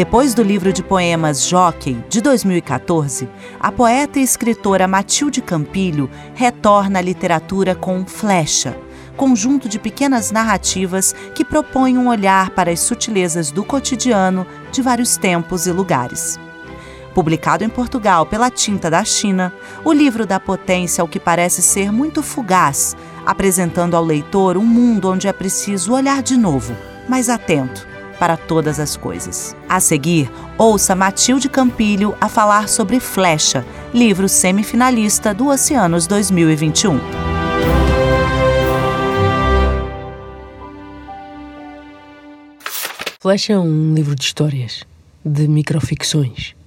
Depois do livro de poemas Jockey, de 2014, a poeta e escritora Matilde Campilho retorna à literatura com Flecha, conjunto de pequenas narrativas que propõem um olhar para as sutilezas do cotidiano de vários tempos e lugares. Publicado em Portugal pela Tinta da China, o livro dá potência ao que parece ser muito fugaz, apresentando ao leitor um mundo onde é preciso olhar de novo, mais atento para todas as coisas. A seguir, ouça Matilde Campilho a falar sobre Flecha, livro semifinalista do Oceanos 2021. Flecha é um livro de histórias, de microficções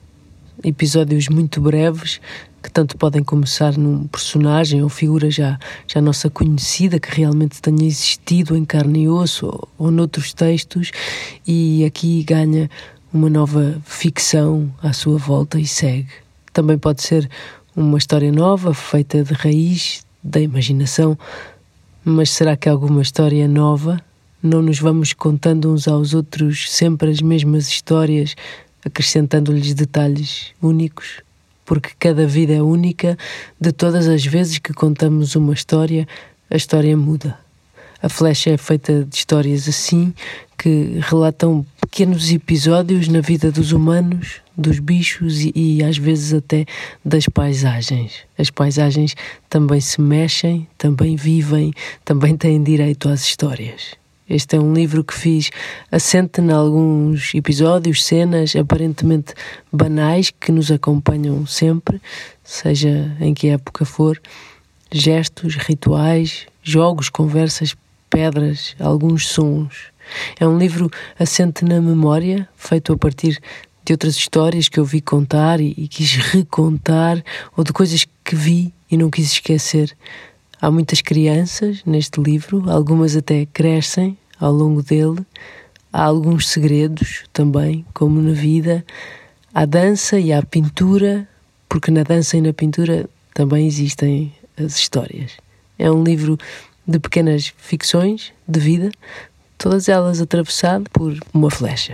episódios muito breves que tanto podem começar num personagem ou figura já, já nossa conhecida, que realmente tenha existido em carne e osso ou, ou noutros textos, e aqui ganha uma nova ficção à sua volta e segue. Também pode ser uma história nova, feita de raiz da imaginação, mas será que alguma história nova? Não nos vamos contando uns aos outros sempre as mesmas histórias acrescentando-lhes detalhes únicos, porque cada vida é única, de todas as vezes que contamos uma história, a história muda. A flecha é feita de histórias assim, que relatam pequenos episódios na vida dos humanos, dos bichos e, e, às vezes até das paisagens. As paisagens também se mexem, também vivem, também têm direito às histórias. Este é um livro que fiz assente em alguns episódios, cenas aparentemente banais que nos acompanham sempre, seja em que época for, gestos, rituais, jogos, conversas, pedras, alguns sons. É um livro assente na memória, feito a partir de outras histórias que eu vi contar e, e quis recontar, ou de coisas que vi e não quis esquecer. Há muitas crianças neste livro, algumas até crescem ao longo dele. Há alguns segredos também, como na vida. Há dança e há pintura, porque na dança e na pintura também existem as histórias. É um livro de pequenas ficções de vida, todas elas atravessadas por uma flecha.